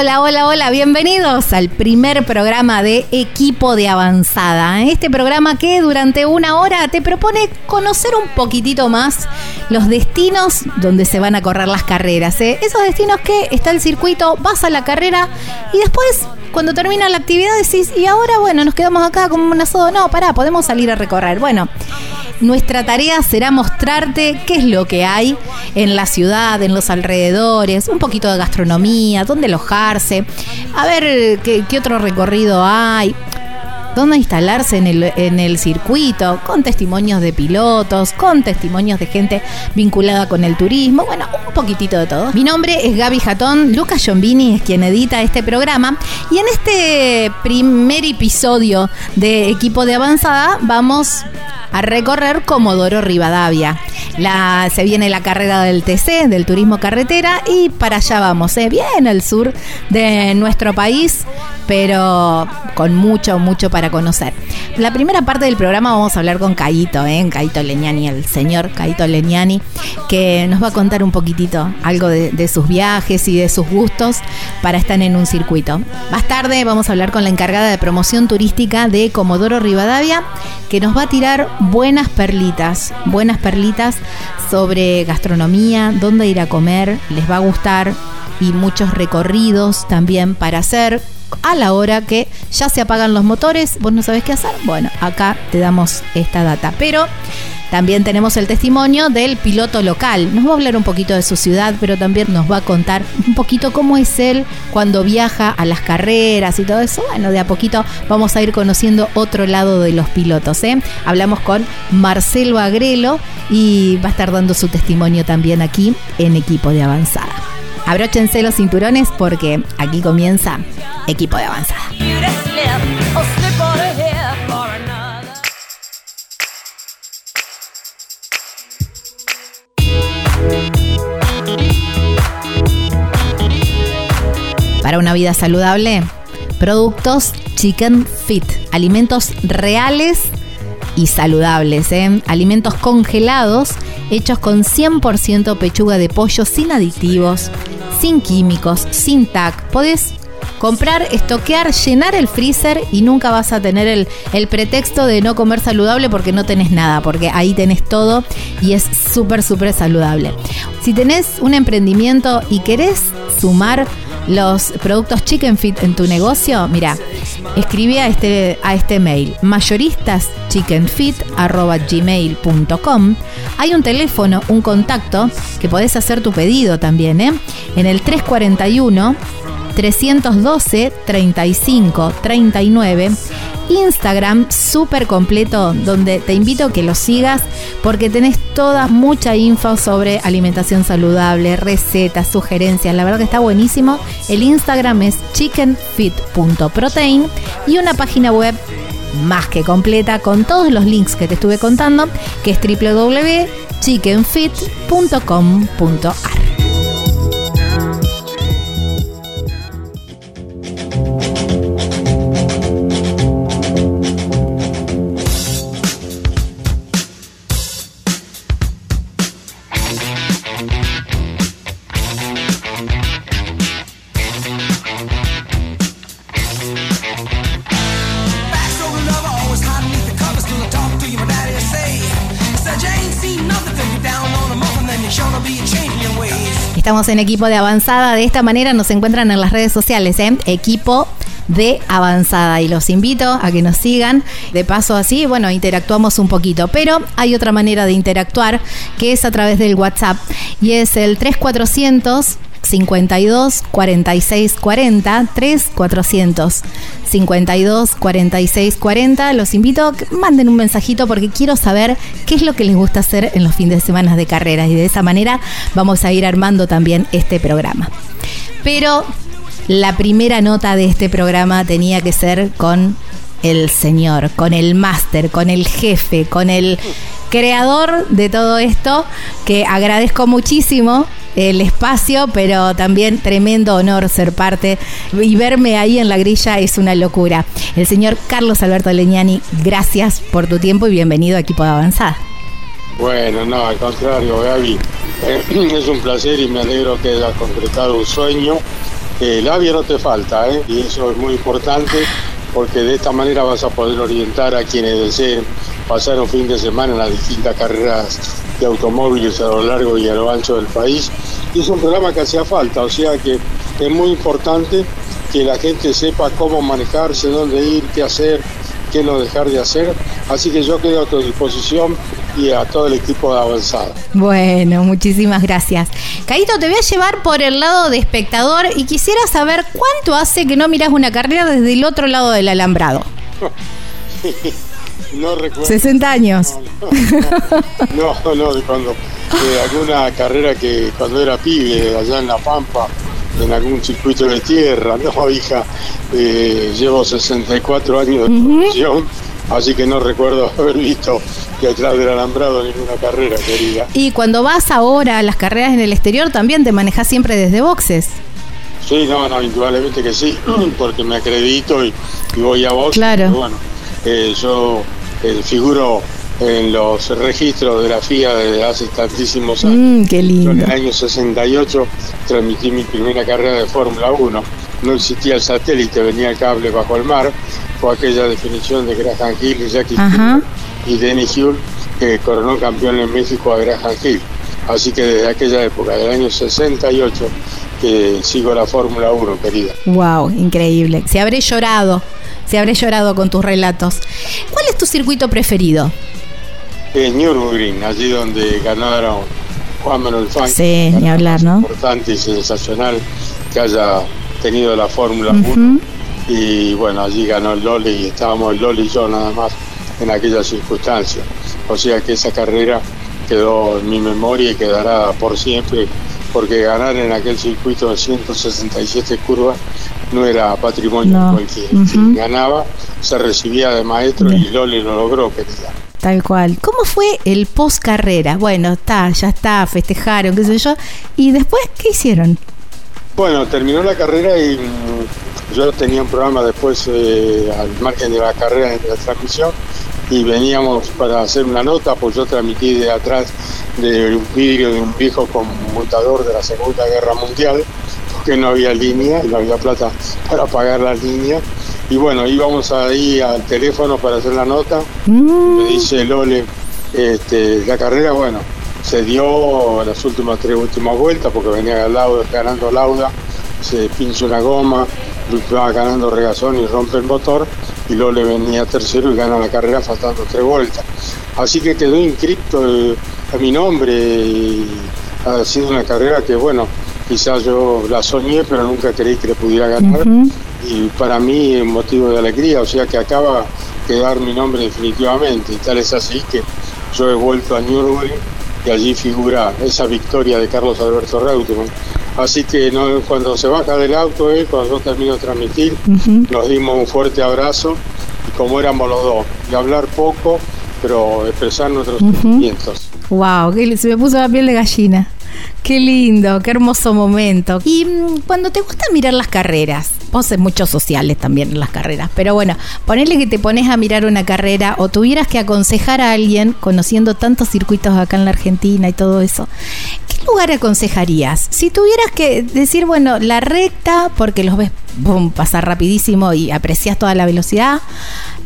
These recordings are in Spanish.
Hola, hola, hola, bienvenidos al primer programa de Equipo de Avanzada. Este programa que durante una hora te propone conocer un poquitito más los destinos donde se van a correr las carreras. ¿eh? Esos destinos que está el circuito, vas a la carrera y después cuando termina la actividad decís, y ahora bueno, nos quedamos acá como un asado. No, pará, podemos salir a recorrer. Bueno, nuestra tarea será mostrarte qué es lo que hay en la ciudad, en los alrededores, un poquito de gastronomía, dónde alojarse, a ver qué, otro recorrido hay dónde instalarse en el, en el circuito, con testimonios de pilotos, con testimonios de gente vinculada con el turismo, bueno, un poquitito de todo. Mi nombre es Gaby Jatón, Lucas Giombini es quien edita este programa y en este primer episodio de Equipo de Avanzada vamos a recorrer Comodoro Rivadavia. Se viene la carrera del TC, del turismo carretera, y para allá vamos, ¿eh? bien al sur de nuestro país, pero con mucho, mucho para conocer. La primera parte del programa vamos a hablar con Caito, ¿eh? Caito Leñani, el señor Caito Leñani, que nos va a contar un poquitito algo de sus viajes y de sus gustos para estar en un circuito. Más tarde vamos a hablar con la encargada de promoción turística de Comodoro Rivadavia, que nos va a tirar buenas perlitas, buenas perlitas sobre gastronomía, dónde ir a comer, les va a gustar y muchos recorridos también para hacer a la hora que ya se apagan los motores, vos no sabés qué hacer, bueno, acá te damos esta data. Pero también tenemos el testimonio del piloto local. Nos va a hablar un poquito de su ciudad, pero también nos va a contar un poquito cómo es él cuando viaja a las carreras y todo eso. Bueno, de a poquito vamos a ir conociendo otro lado de los pilotos. ¿eh? Hablamos con Marcelo Agrelo y va a estar dando su testimonio también aquí en Equipo de Avanzada. Abróchense los cinturones porque aquí comienza Equipo de Avanzada. Una vida saludable, productos Chicken Fit, alimentos reales y saludables, ¿eh? alimentos congelados hechos con 100% pechuga de pollo sin aditivos, sin químicos, sin TAC. Podés comprar, estoquear, llenar el freezer y nunca vas a tener el, el, pretexto de no comer saludable porque no tenés nada, porque ahí tenés todo y es súper, súper saludable. Si tenés un emprendimiento y querés sumar los productos Chicken Fit en tu negocio, mira, escribí a este, a este mail, mayoristas.chickenfit.gmail.com. Hay un teléfono, un contacto, que podés hacer tu pedido también, ¿eh? En el 341 312 35 39 Instagram súper completo donde te invito a que lo sigas porque tenés toda mucha info sobre alimentación saludable, recetas, sugerencias. La verdad que está buenísimo. El Instagram es chickenfit.protein y una página web más que completa con todos los links que te estuve contando que es www.chickenfit.com.ar. en equipo de avanzada. De esta manera nos encuentran en las redes sociales, ¿eh? Equipo de avanzada. Y los invito a que nos sigan. De paso así, bueno, interactuamos un poquito. Pero hay otra manera de interactuar que es a través del WhatsApp. Y es el 3400 52 46 40 3 400 52 46 40 los invito a que manden un mensajito porque quiero saber qué es lo que les gusta hacer en los fines de semana de carreras y de esa manera vamos a ir armando también este programa pero la primera nota de este programa tenía que ser con el señor, con el máster, con el jefe, con el creador de todo esto, que agradezco muchísimo el espacio, pero también tremendo honor ser parte y verme ahí en la grilla es una locura. El señor Carlos Alberto Leñani, gracias por tu tiempo y bienvenido a Equipo de Avanzada. Bueno, no, al contrario, Gaby, eh, es un placer y me alegro que hayas concretado un sueño. Eh, labia no te falta, ¿eh? y eso es muy importante porque de esta manera vas a poder orientar a quienes deseen pasar un fin de semana en las distintas carreras de automóviles a lo largo y a lo ancho del país. Y es un programa que hacía falta, o sea que es muy importante que la gente sepa cómo manejarse, dónde ir, qué hacer, qué no dejar de hacer. Así que yo quedo a tu disposición y a todo el equipo de avanzada. Bueno, muchísimas gracias. Caíto, te voy a llevar por el lado de espectador y quisiera saber cuánto hace que no miras una carrera desde el otro lado del alambrado. no recuerdo. 60 años. No, no, no, de cuando de alguna carrera que cuando era pibe, allá en La Pampa, en algún circuito de tierra, no, hija, eh, llevo 64 años de profesión, así que no recuerdo haber visto detrás del alambrado ninguna carrera, querida. Y cuando vas ahora a las carreras en el exterior, también te manejas siempre desde boxes. Sí, no, no, indudablemente que sí, porque me acredito y, y voy a boxes. Claro. bueno, eh, yo eh, figuro en los registros de la FIA desde hace tantísimos años. Mm, qué Yo lindo. en el año 68 transmití mi primera carrera de Fórmula 1. No existía el satélite, venía el cable bajo el mar. Fue aquella definición de Graham Hill y Jackie. Stewart y Denny Hulme que coronó campeón en México a Graham Hill. Así que desde aquella época, del año 68, que sigo la Fórmula 1, querida. Wow, increíble. Se habré llorado, se habré llorado con tus relatos. ¿Cuál es tu circuito preferido? En Nürburgring, allí donde ganaron Juan Manuel Fangio. Sí, ni hablar, ¿no? Importante y sensacional que haya tenido la Fórmula 1. Ujú. y bueno, allí ganó el Loli y estábamos el Loli y yo nada más en aquella circunstancia. O sea que esa carrera quedó en mi memoria y quedará por siempre, porque ganar en aquel circuito de 167 curvas no era patrimonio No. cualquiera. Quien ganaba se recibía de maestro y Bien. Loli lo logró, querida. Tal cual. ¿Cómo fue el post carrera? Bueno, está, ya está, festejaron, qué sé yo. ¿Y después qué hicieron? Bueno, terminó la carrera y mm, yo tenía un programa después eh, al margen de la carrera en la transmisión y veníamos para hacer una nota, pues yo transmití de atrás de un vidrio de un viejo conmutador de la Segunda Guerra Mundial, porque no había línea y no había plata para pagar la línea. Y bueno, íbamos ahí al teléfono para hacer la nota Mm, me dice Lole, este, la carrera, bueno, se dio las últimas tres últimas vueltas porque venía Lauda, ganando Lauda, se pincha una goma, va ganando regazón y rompe el motor y Lole venía tercero y gana la carrera faltando tres vueltas. Así que quedó inscripto el- a mi nombre y ha sido una carrera que, bueno, quizás yo la soñé, pero nunca creí que le pudiera ganar y para mí es motivo de alegría, o sea que acaba de quedar mi nombre definitivamente, y tal es así que yo he vuelto a Nürburgring y allí figura esa victoria de Carlos Alberto Reutemann. Así que no, cuando se baja del auto él, cuando yo termino de transmitir, nos dimos un fuerte abrazo y como éramos los dos, de hablar poco, pero expresar nuestros sentimientos. Wow, se me puso la piel de gallina. Qué lindo, qué hermoso momento. Y mm, cuando te gusta mirar las carreras, vos haces muchos sociales también en las carreras, pero bueno, ponele que te pones a mirar una carrera o tuvieras que aconsejar a alguien, conociendo tantos circuitos acá en la Argentina y todo eso, ¿qué lugar aconsejarías? Si tuvieras que decir, bueno, la recta, porque los ves pasar rapidísimo y aprecias toda la velocidad,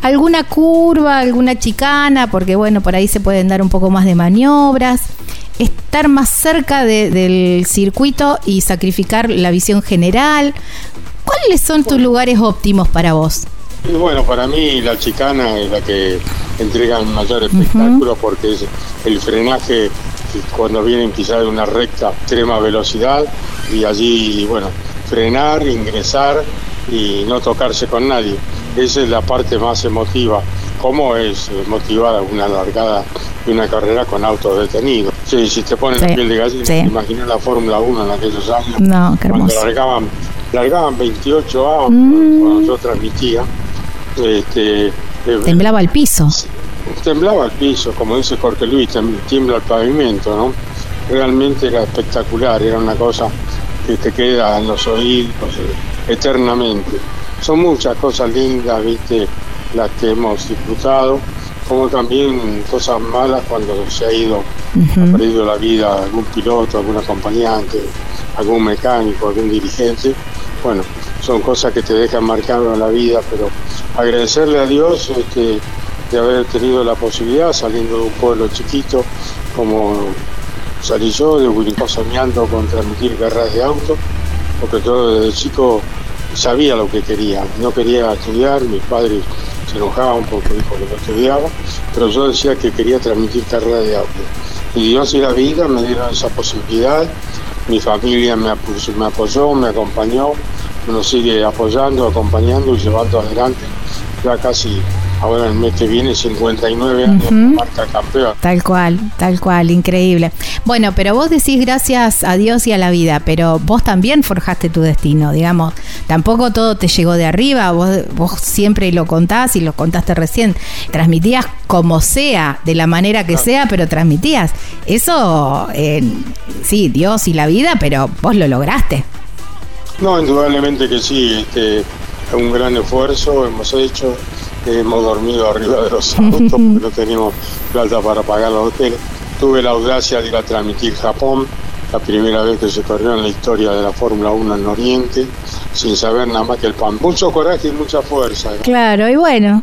alguna curva, alguna chicana, porque bueno, por ahí se pueden dar un poco más de maniobras. Estar más cerca del circuito y sacrificar la visión general. ¿Cuáles son tus lugares óptimos para vos? Y bueno, para mí la chicana es la que entrega el mayor espectáculo porque es el frenaje cuando vienen pisar una recta extrema velocidad y allí, bueno, frenar, ingresar y no tocarse con nadie. Esa es la parte más emotiva. ¿Cómo es motivada una largada de una carrera con autos detenidos? Sí, si te pones la piel de gallina, sí. imagina la Fórmula 1 en aquellos años. No, qué cuando largaban, largaban 28 autos, mm. cuando yo transmitía. Este, eh, Temblaba el piso. Temblaba el piso, como dice Jorge Luis, tiembla el pavimento, ¿no? Realmente era espectacular, era una cosa que te queda en los oídos eh, eternamente. Son muchas cosas lindas, viste, las que hemos disfrutado, como también cosas malas cuando se ha ido, ha perdido la vida algún piloto, algún acompañante, algún mecánico, algún dirigente. Bueno, son cosas que te dejan marcado en la vida, pero agradecerle a Dios este, de haber tenido la posibilidad, saliendo de un pueblo chiquito como salí yo, de soñando con transmitir guerras de auto, porque todo desde chico sabía lo que quería. No quería estudiar, mis padres se enojaban porque dijo que no estudiaba, pero yo decía que quería transmitir carrera de auto. Y Dios y la vida me dieron esa posibilidad, mi familia me, me apoyó, me acompañó, me sigue apoyando, acompañando y llevando adelante ya casi ahora el mes que viene 59 años marca campeón. Tal cual, tal cual, increíble. Bueno, pero vos decís gracias a Dios y a la vida, pero vos también forjaste tu destino, digamos, tampoco todo te llegó de arriba, vos, vos siempre lo contás y lo contaste recién, transmitías como sea, de la manera que sea, pero transmitías. Eso, eh, sí, Dios y la vida, pero vos lo lograste. No, indudablemente que sí, este, un gran esfuerzo hemos hecho, hemos dormido arriba de los autos porque no teníamos plata para pagar los hoteles. Tuve la audacia de ir a transmitir Japón, la primera vez que se corrió en la historia de la Fórmula 1 en Oriente, sin saber nada más que el pan. Mucho coraje y mucha fuerza. Claro, y bueno,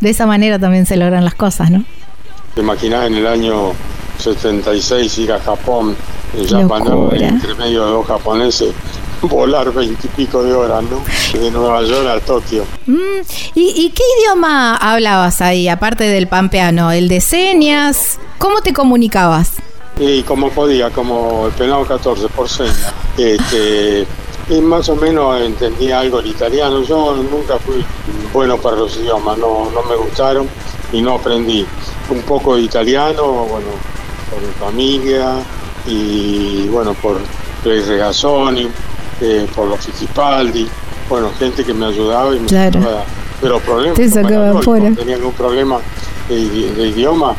de esa manera también se logran las cosas, ¿no? ¿Te imaginas en el año 76 ir a Japón, en Japón, entre medio de dos japoneses, volar veintipico de horas, ¿no? De Nueva York a Tokio. Mm, ¿y, qué idioma hablabas ahí, aparte del pampeano? ¿El de señas? ¿Cómo te comunicabas? Y como podía, como el penado 14 por señas. Este, y más o menos entendía algo el italiano. Yo nunca fui bueno para los idiomas, no, no me gustaron y no aprendí. Un poco de italiano, bueno, por mi familia y bueno, por Play Regazzoni, eh, por los Fittipaldi, bueno, gente que me ayudaba y me claro. pero problemas, tenía algún problema de, idioma,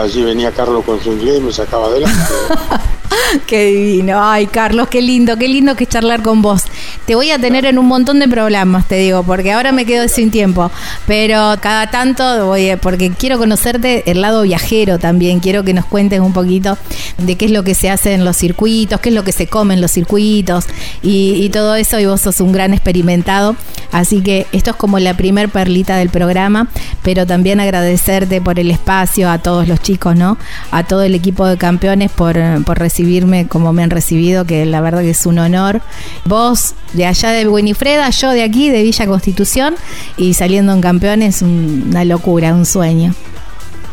allí venía Carlos con su inglés y me sacaba adelante. qué divino. Ay, Carlos, qué lindo, qué lindo que charlar con vos. Te voy a tener en un montón de programas, te digo, porque ahora me quedo sin tiempo. Pero cada tanto voy, porque quiero conocerte el lado viajero también. Quiero que nos cuentes un poquito de qué es lo que se hace en los circuitos, qué es lo que se come en los circuitos y, todo eso. Y vos sos un gran experimentado. Así que esto es como la primer perlita del programa, pero también agradecerte por el espacio a todos los chicos, ¿no? A todo el equipo de campeones por, por recibirme como me han recibido, que la verdad que es un honor. Vos de allá de Winifreda, yo de aquí, de Villa Constitución, y saliendo en campeones, una locura, un sueño.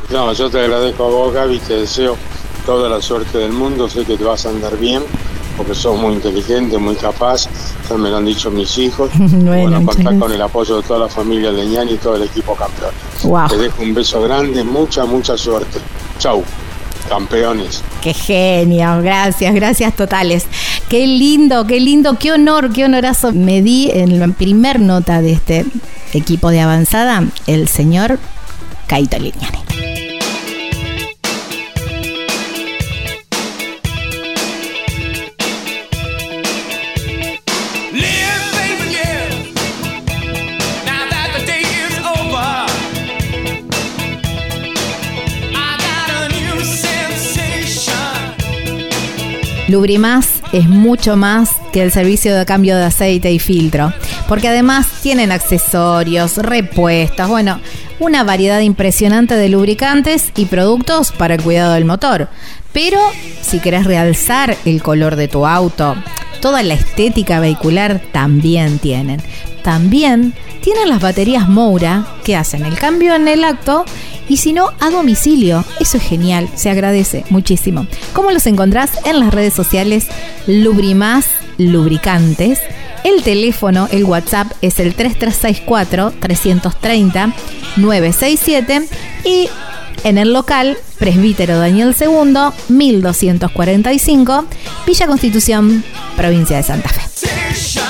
No, yo te agradezco a vos, Gaby, te deseo toda la suerte del mundo, sé que te vas a andar bien, porque sos muy inteligente, muy capaz, ya me lo han dicho mis hijos. bueno, contar con el apoyo de toda la familia Leñani y todo el equipo campeón. Te dejo un beso grande, mucha, mucha suerte. Chau campeones. Qué genio, gracias, gracias totales. Qué lindo, qué lindo, qué honor, qué honorazo me di en la primer nota de este equipo de avanzada, el señor Caito Lignani. Lubrimás es mucho más que el servicio de cambio de aceite y filtro, porque además tienen accesorios, repuestos, bueno, una variedad impresionante de lubricantes y productos para el cuidado del motor. Pero si querés realzar el color de tu auto, toda la estética vehicular también tienen. También tienen las baterías Moura que hacen el cambio en el acto y si no, a domicilio. Eso es genial, se agradece muchísimo. ¿Cómo los encontrás? En las redes sociales Lubrimás Lubricantes. El teléfono, el WhatsApp es el 3364 330 967 y en el local Presbítero Daniel II, 1245, Villa Constitución, provincia de Santa Fe.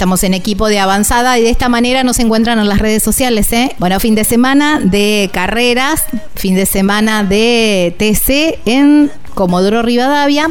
Estamos en equipo de avanzada y de esta manera nos encuentran en las redes sociales. ¿eh? Bueno, fin de semana de carreras, fin de semana de TC en Comodoro Rivadavia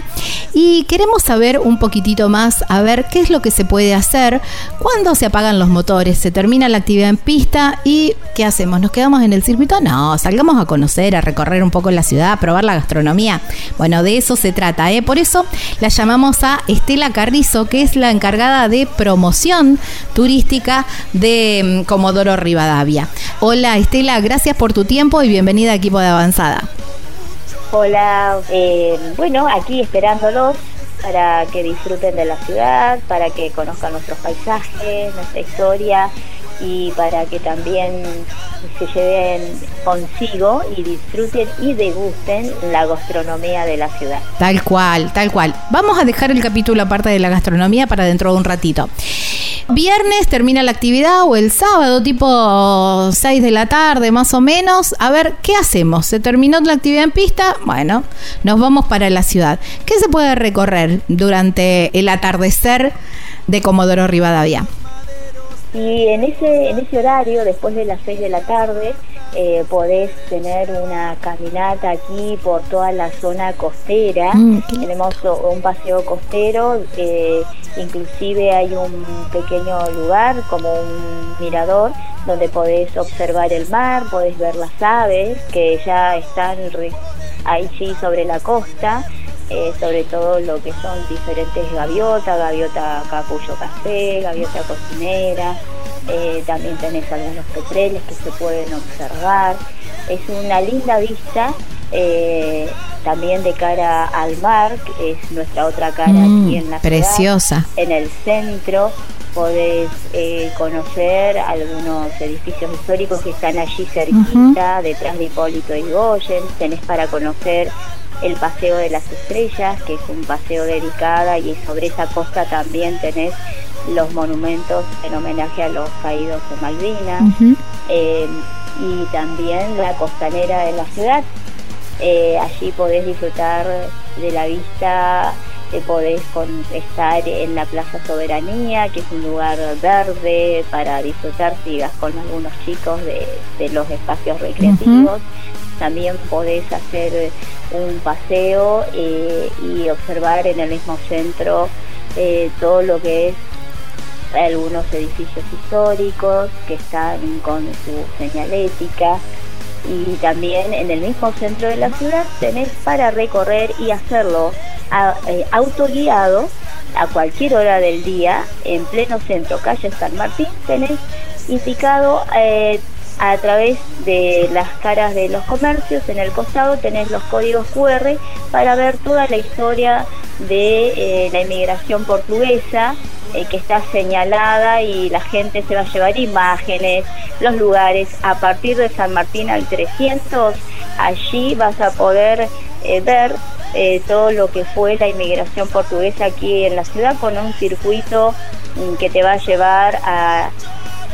y queremos saber un poquitito más, a ver qué es lo que se puede hacer cuando se apagan los motores, se termina la actividad en pista y ¿qué hacemos? ¿Nos quedamos en el circuito? No, salgamos a conocer, a recorrer un poco la ciudad, a probar la gastronomía. Bueno, de eso se trata, ¿eh? Por eso la llamamos a Estela Carrizo, que es la encargada de promoción turística de mm, Comodoro Rivadavia. Hola Estela, gracias por tu tiempo y bienvenida a Equipo de Avanzada. Hola, eh, bueno, aquí esperándolos para que disfruten de la ciudad, para que conozcan nuestros paisajes, nuestra historia y para que también se lleven consigo y disfruten y degusten la gastronomía de la ciudad. Tal cual, tal cual. Vamos a dejar el capítulo aparte de la gastronomía para dentro de un ratito. Viernes termina la actividad o el sábado, tipo 6 de la tarde más o menos. A ver, ¿qué hacemos? ¿Se terminó la actividad en pista? Bueno, nos vamos para la ciudad. ¿Qué se puede recorrer durante el atardecer de Comodoro Rivadavia? Y en ese, en ese horario, después de las 6 de la tarde, eh, podés tener una caminata aquí por toda la zona costera. Mm, Tenemos un paseo costero, eh, inclusive hay un pequeño lugar como un mirador donde podés observar el mar, podés ver las aves que ya están allí sobre la costa. Eh, sobre todo lo que son diferentes gaviotas, gaviota capullo café, gaviota cocinera, eh, también tenés algunos petreles que se pueden observar. Es una linda vista eh, también de cara al mar, que es nuestra otra cara mm, aquí en la preciosa. En el centro podés conocer algunos edificios históricos que están allí cerquita, detrás de Hipólito y Goyen. Tenés para conocer el Paseo de las Estrellas, que es un paseo dedicado y sobre esa costa también tenés los monumentos en homenaje a los caídos de Malvinas eh, y también la costanera de la ciudad. Eh, allí podés disfrutar de la vista, podés estar en la Plaza Soberanía, que es un lugar verde para disfrutar si vas con algunos chicos de, los espacios recreativos. También podés hacer un paseo eh, y observar en el mismo centro eh, todo lo que es algunos edificios históricos que están con su señalética y también en el mismo centro de la ciudad tenés para recorrer y hacerlo eh, autoguiado a cualquier hora del día en pleno centro calle San Martín tenés indicado a través de las caras de los comercios. En el costado tenés los códigos QR para ver toda la historia de eh, la inmigración portuguesa eh, que está señalada y la gente se va a llevar imágenes, los lugares. A partir de San Martín al 300, allí vas a poder eh, ver todo lo que fue la inmigración portuguesa aquí en la ciudad con un circuito mm, que te va a llevar a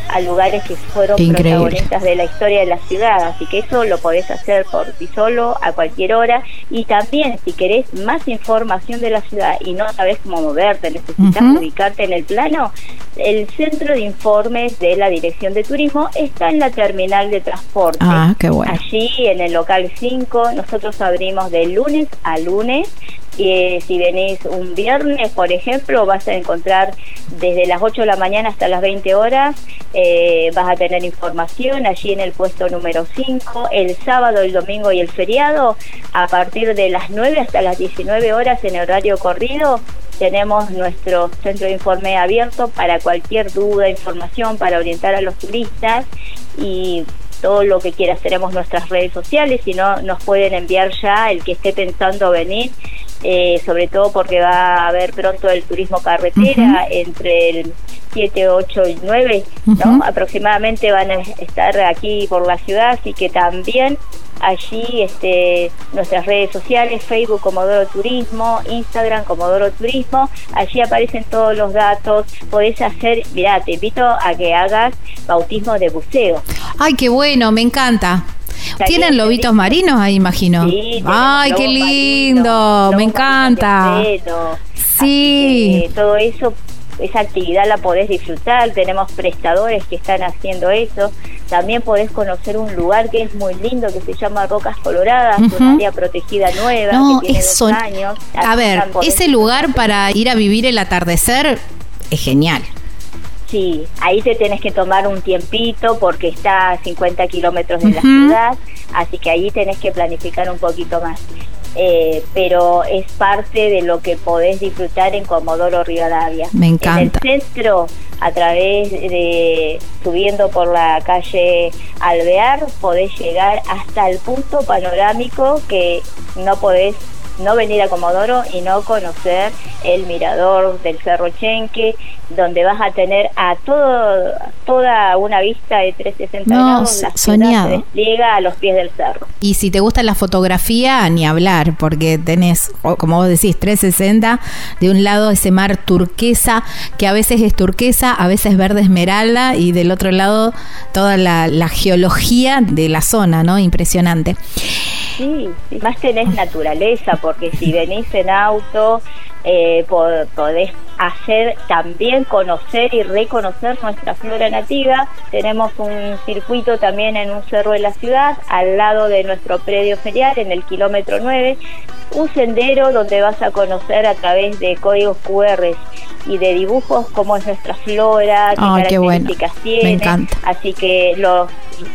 a lugares que fueron protagonistas de la historia de la ciudad. Así que eso lo podés hacer por ti solo, a cualquier hora. Y también, si querés más información de la ciudad y no sabes cómo moverte, necesitas ubicarte en el plano, el centro de informes de la Dirección de Turismo está en la terminal de transporte. Ah, qué bueno. Allí, en el local 5, nosotros abrimos de lunes a lunes y si venís un viernes, por ejemplo, vas a encontrar desde las 8 de la mañana hasta las 20 horas, eh, vas a tener información allí en el puesto número 5. El sábado, el domingo y el feriado, a partir de las 9 hasta las 19 horas en horario corrido, tenemos nuestro centro de informe abierto para cualquier duda, información, para orientar a los turistas y todo lo que quieras. Tenemos nuestras redes sociales, si no, nos pueden enviar ya el que esté pensando venir eh, sobre todo porque va a haber pronto el turismo carretera entre el 7, 8 y 9, ¿no? aproximadamente van a estar aquí por la ciudad, así que también allí este, nuestras redes sociales, Facebook Comodoro Turismo, Instagram Comodoro Turismo, allí aparecen todos los datos, podés hacer, mirá, te invito a que hagas bautismo de buceo. Ay, qué bueno, me encanta. ¿Tienen lobitos marinos ahí, imagino? Sí, Ay, qué lindo, me encanta. Sí. todo eso, esa actividad la podés disfrutar. Tenemos prestadores que están haciendo eso. También podés conocer un lugar que es muy lindo, que se llama Rocas Coloradas, una área protegida nueva. No, que tiene años. A ver, ese lugar para ir a vivir el atardecer es genial. Sí, ahí te tenés que tomar un tiempito porque está a 50 kilómetros de la ciudad, así que ahí tenés que planificar un poquito más. Eh, pero es parte de lo que podés disfrutar en Comodoro Rivadavia. Me encanta. En el centro, a través de subiendo por la calle Alvear, podés llegar hasta el punto panorámico que no podés no venir a Comodoro y no conocer el mirador del Cerro Chenque, donde vas a tener a todo, toda una vista de 360 no, grados. La soñado. llega a los pies del cerro. Y si te gusta la fotografía, ni hablar, porque tenés, como vos decís, 360, de un lado ese mar turquesa, que a veces es turquesa, a veces verde esmeralda, y del otro lado toda la, la geología de la zona, ¿no? Impresionante. Sí, más tenés naturaleza, porque si venís en auto, eh, podés hacer también conocer y reconocer nuestra flora nativa. Tenemos un circuito también en un cerro de la ciudad, al lado de nuestro predio ferial, en el kilómetro 9, un sendero donde vas a conocer a través de códigos QR y de dibujos cómo es nuestra flora, qué características tiene. Me encanta. Así que lo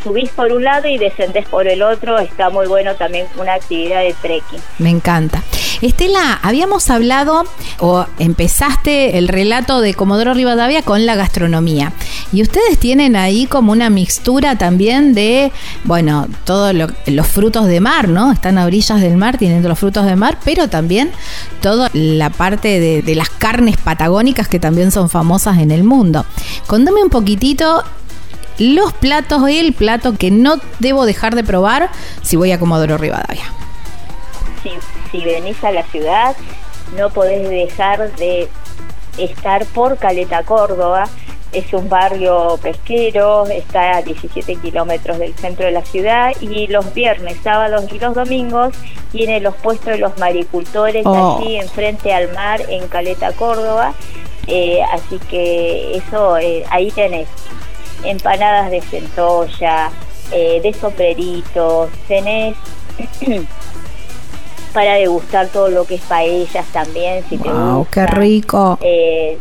subís por un lado y descendés por el otro. Está muy bueno también una actividad de trekking. Me encanta. Estela, habíamos hablado o empezaste el relato de Comodoro Rivadavia con la gastronomía. Y ustedes tienen ahí como una mixtura también de, bueno, todos los frutos de mar, ¿no? Están a orillas del mar, tienen los frutos de mar, pero también toda la parte de, las carnes patagónicas que también son famosas en el mundo. Contame un poquitito los platos, el plato que no debo dejar de probar si voy a Comodoro Rivadavia. Si venís a la ciudad, no podés dejar de estar por Caleta Córdoba. Es un barrio pesquero, está a 17 kilómetros del centro de la ciudad y los viernes, sábados y los domingos tiene los puestos de los maricultores oh. allí enfrente al mar en Caleta Córdoba. Eh, así que eso, eh, ahí tenés empanadas de centolla, eh, de sopreritos, tenés para degustar todo lo que es paellas también, si te gusta. qué rico! Eh,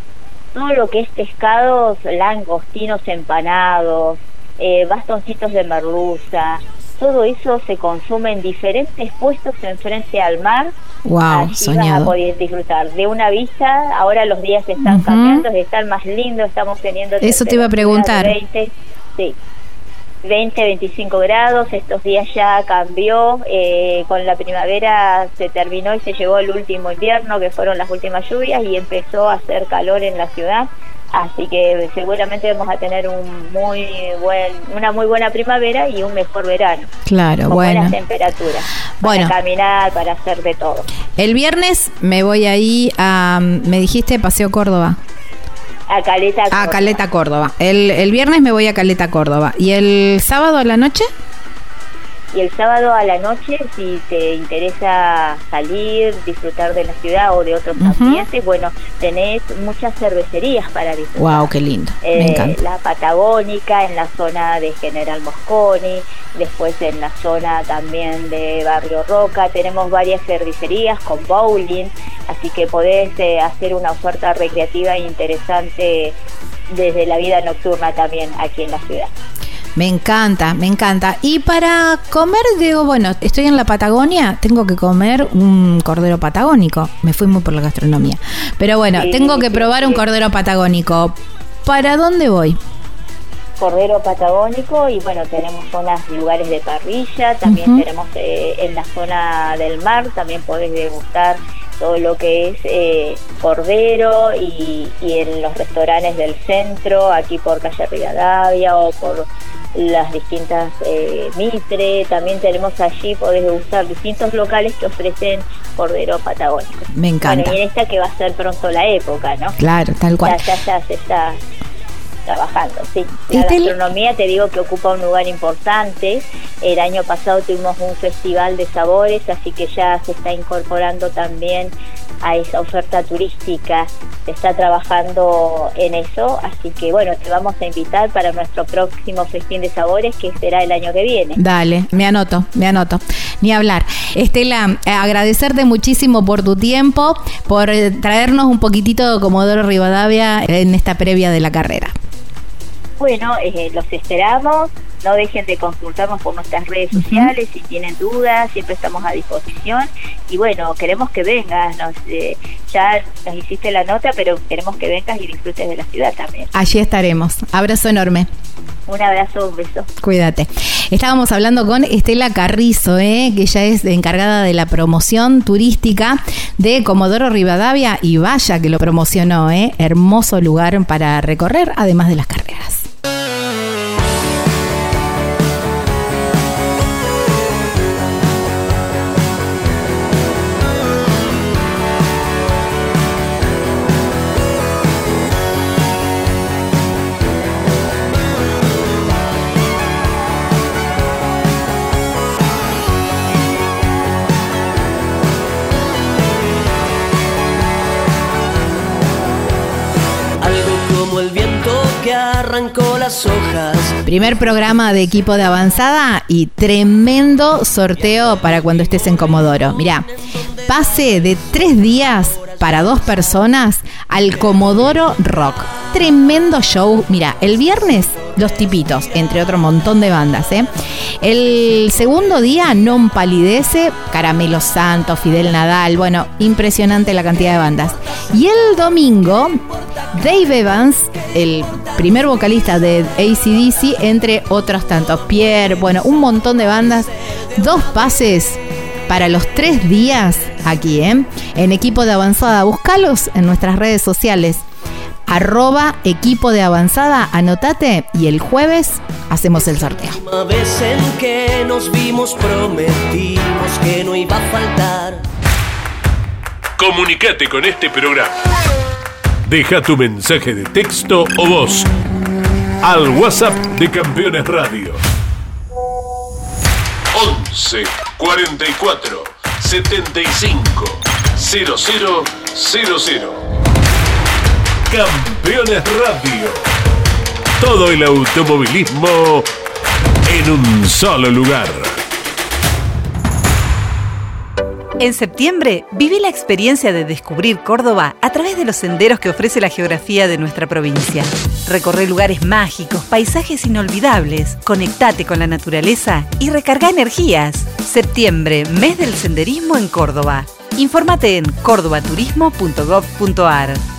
todo lo que es pescados, langostinos empanados, eh, bastoncitos de merluza, todo eso se consume en diferentes puestos enfrente al mar. Wow, soñado. Vas a disfrutar de una vista. Ahora los días están cambiando, están más lindos, estamos teniendo. Eso te iba a preguntar. 20, sí, 20, 25 grados, estos días ya cambió, eh, con la primavera se terminó y se llegó el último invierno, que fueron las últimas lluvias, y empezó a hacer calor en la ciudad, así que seguramente vamos a tener un muy buen, una muy buena primavera y un mejor verano. Claro, con bueno. buenas temperaturas, bueno. para caminar, para hacer de todo. El viernes me voy ahí a, me dijiste, Paseo Córdoba. A Caleta Córdoba. A Caleta Córdoba. El, el viernes me voy a Caleta Córdoba. ¿Y el sábado a la noche? Y el sábado a la noche, si te interesa salir, disfrutar de la ciudad o de otros ambientes, bueno, tenés muchas cervecerías para disfrutar. Wow, qué lindo. Me Eh, encanta. la Patagónica, en la zona de General Mosconi, después en la zona también de Barrio Roca, tenemos varias cervecerías con bowling, así que podés eh, hacer una oferta recreativa interesante desde la vida nocturna también aquí en la ciudad. Me encanta, me encanta. Y para comer, digo, bueno, estoy en la Patagonia, tengo que comer un cordero patagónico. Me fui muy por la gastronomía. Pero bueno, Sí, tengo que sí, probar un cordero patagónico. ¿Para dónde voy? Cordero Patagónico y bueno, tenemos zonas, lugares de parrilla, también tenemos eh, en la zona del mar, también podés degustar todo lo que es eh, cordero y, y en los restaurantes del centro, aquí por calle Rivadavia o por las distintas eh, Mitre, también tenemos allí, podés degustar distintos locales que ofrecen cordero patagónico. Me encanta. Bueno, y en esta que va a ser pronto la época, ¿no? Claro, tal cual. Ya, ya, ya se está trabajando, sí. La gastronomía te digo que ocupa un lugar importante. El año pasado tuvimos un festival de sabores, así que ya se está incorporando también a esa oferta turística. Se está trabajando en eso, así que bueno, te vamos a invitar para nuestro próximo festín de sabores que será el año que viene. Dale, me anoto, me anoto. Ni hablar. Estela, eh, agradecerte muchísimo por tu tiempo, por eh, traernos un poquitito de Comodoro Rivadavia en esta previa de la carrera. Bueno, eh, los esperamos. No dejen de consultarnos por nuestras redes sociales si tienen dudas, siempre estamos a disposición. Y bueno, queremos que vengas. Nos, eh, ya nos hiciste la nota, pero queremos que vengas y disfrutes de la ciudad también. Allí estaremos. Abrazo enorme. Un abrazo, un beso. Cuídate. Estábamos hablando con Estela Carrizo, ¿eh? que ella es encargada de la promoción turística de Comodoro Rivadavia y vaya que lo promocionó, ¿eh? hermoso lugar para recorrer, además de las carreras. Arrancó las hojas. Primer programa de equipo de avanzada y tremendo sorteo para cuando estés en Comodoro. Mirá, pase de tres días para dos personas al Comodoro Rock. Tremendo show. Mira, el viernes los tipitos, entre otro montón de bandas. ¿eh? El segundo día, Non Palidece, Caramelo Santo, Fidel Nadal. Bueno, impresionante la cantidad de bandas. Y el domingo, Dave Evans, el primer vocalista de ACDC, entre otros tantos. Pierre, bueno, un montón de bandas. Dos pases para los tres días aquí, ¿eh? En equipo de avanzada. Búscalos en nuestras redes sociales. Arroba equipo de avanzada, anotate y el jueves hacemos el sorteo. Una vez en que nos vimos prometimos que no iba a faltar. Comunicate con este programa. Deja tu mensaje de texto o voz al WhatsApp de Campeones Radio. 11 44 75 0000. Campeones Radio. Todo el automovilismo en un solo lugar. En septiembre, viví la experiencia de descubrir Córdoba a través de los senderos que ofrece la geografía de nuestra provincia. Recorre lugares mágicos, paisajes inolvidables, conectate con la naturaleza y recarga energías. Septiembre, mes del senderismo en Córdoba. Infórmate en cordobaturismo.gov.ar.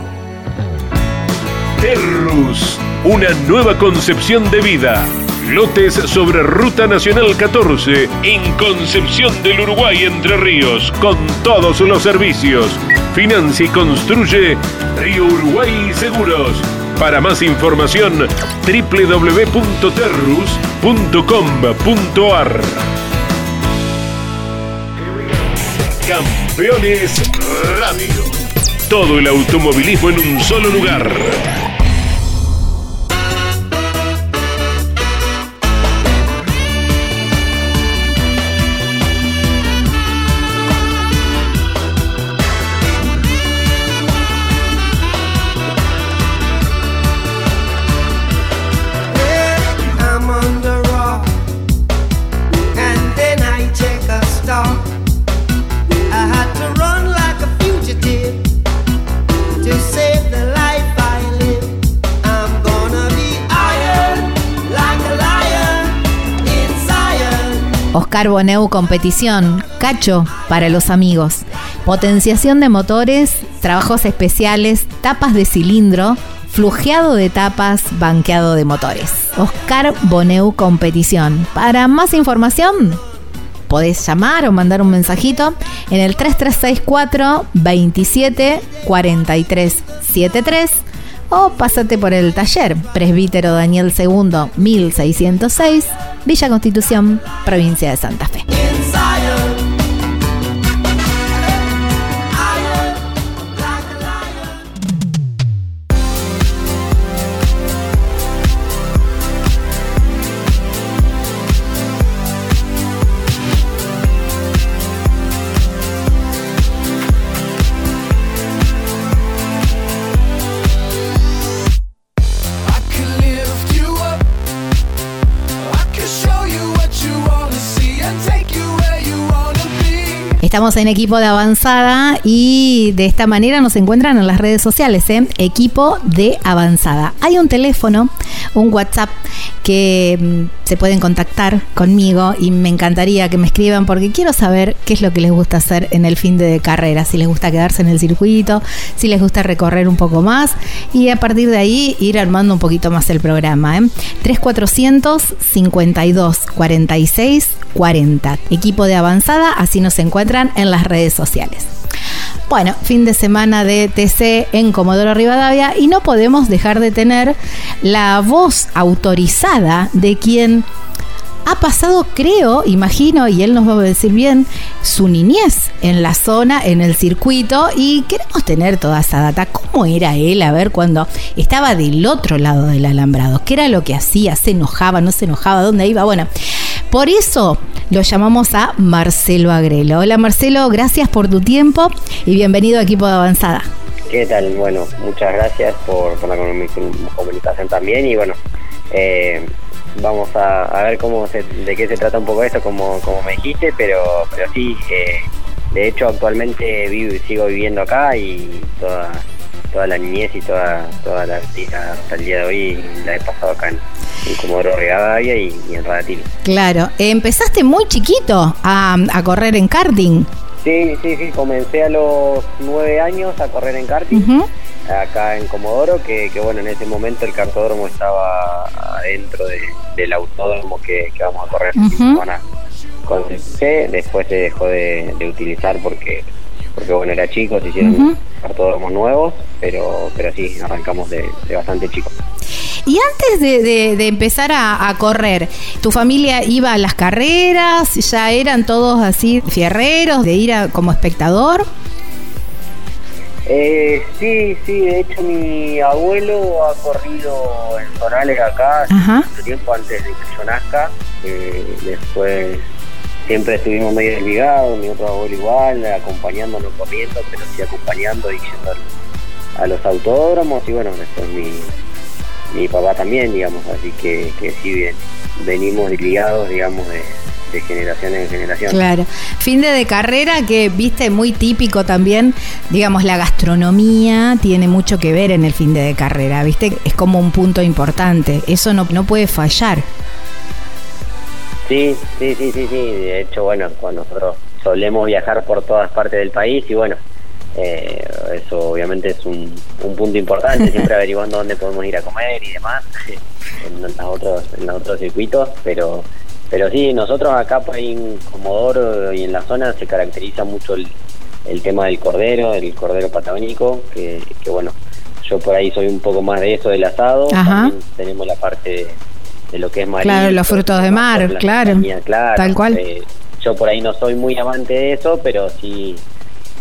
Terrus, una nueva concepción de vida. Lotes sobre Ruta Nacional 14 en Concepción del Uruguay Entre Ríos con todos los servicios. Financia y construye Río Uruguay Seguros. Para más información www.terrus.com.ar Campeones Radio. Todo el automovilismo en un solo lugar. Oscar Boneu Competición, Cacho para los amigos, potenciación de motores, trabajos especiales, tapas de cilindro, flujeado de tapas, banqueado de motores. Oscar Boneu Competición. Para más información, podés llamar o mandar un mensajito en el 3364 27 43 73 o pásate por el taller Presbítero Daniel II 1606, Villa Constitución, provincia de Santa Fe. Estamos en equipo de avanzada y de esta manera nos encuentran en las redes sociales, ¿eh? equipo de avanzada. Hay un teléfono, un WhatsApp que mm, se pueden contactar conmigo y me encantaría que me escriban porque quiero saber qué es lo que les gusta hacer en el fin de carrera, si les gusta quedarse en el circuito, si les gusta recorrer un poco más y a partir de ahí ir armando un poquito más el programa. ¿eh? 3400 52 46 40. Equipo de avanzada, así nos encuentran en las redes sociales. Bueno, fin de semana de TC en Comodoro Rivadavia y no podemos dejar de tener la voz autorizada de quien ha pasado, creo, imagino, y él nos va a decir bien, su niñez en la zona, en el circuito, y queremos tener toda esa data. ¿Cómo era él? A ver, cuando estaba del otro lado del alambrado, ¿qué era lo que hacía? ¿Se enojaba? ¿No se enojaba? ¿Dónde iba? Bueno, por eso lo llamamos a Marcelo Agrelo. Hola Marcelo, gracias por tu tiempo y bienvenido a Equipo de Avanzada. ¿Qué tal? Bueno, muchas gracias por, la comunicación también y bueno, eh, vamos a, ver cómo de qué se trata un poco esto, como, como me dijiste, pero, pero sí, eh, de hecho actualmente vivo, sigo viviendo acá y toda, toda la niñez y toda, toda la vida hasta el día de hoy la he pasado acá en, en Comodoro Rivadavia y, en Radatili. Claro, empezaste muy chiquito a, correr en karting. Sí, sí, sí, comencé a los nueve años a correr en karting. Acá en Comodoro, que, bueno, en ese momento el cartódromo estaba adentro del autódromo que, vamos a correr con después se dejó de, utilizar porque porque bueno era chico, se hicieron cartódromos nuevos, pero pero sí, arrancamos de, de bastante chicos. Y antes de, empezar a, correr, ¿tu familia iba a las carreras? ¿Ya eran todos así fierreros de ir como espectador? Eh, sí, sí, de hecho mi abuelo ha corrido en Zonales acá mucho tiempo antes de que yo nazca. Eh, después siempre estuvimos medio desligados, mi otro abuelo igual, acompañándonos corriendo, pero sí acompañando y yendo a los autódromos y bueno, después mi, mi papá también, digamos, así que, que sí, bien, venimos ligados, digamos, de, de generación en generación. Claro. Fin de, de carrera que viste muy típico también, digamos, la gastronomía tiene mucho que ver en el fin de, de carrera, viste, es como un punto importante, eso no, no puede fallar. Sí, sí, sí, sí, sí, de hecho, bueno, cuando nosotros solemos viajar por todas partes del país y bueno, eh, eso obviamente es un, un punto importante, siempre averiguando dónde podemos ir a comer y demás en los otros, en los otros circuitos, pero pero sí, nosotros acá por ahí en Comodoro y en la zona se caracteriza mucho el, el tema del cordero, el cordero patagónico, que, que, bueno, yo por ahí soy un poco más de eso del asado, también tenemos la parte de lo que es marisco. Claro, los frutos de mar, claro, claro, tal cual. Eh, yo por ahí no soy muy amante de eso, pero sí,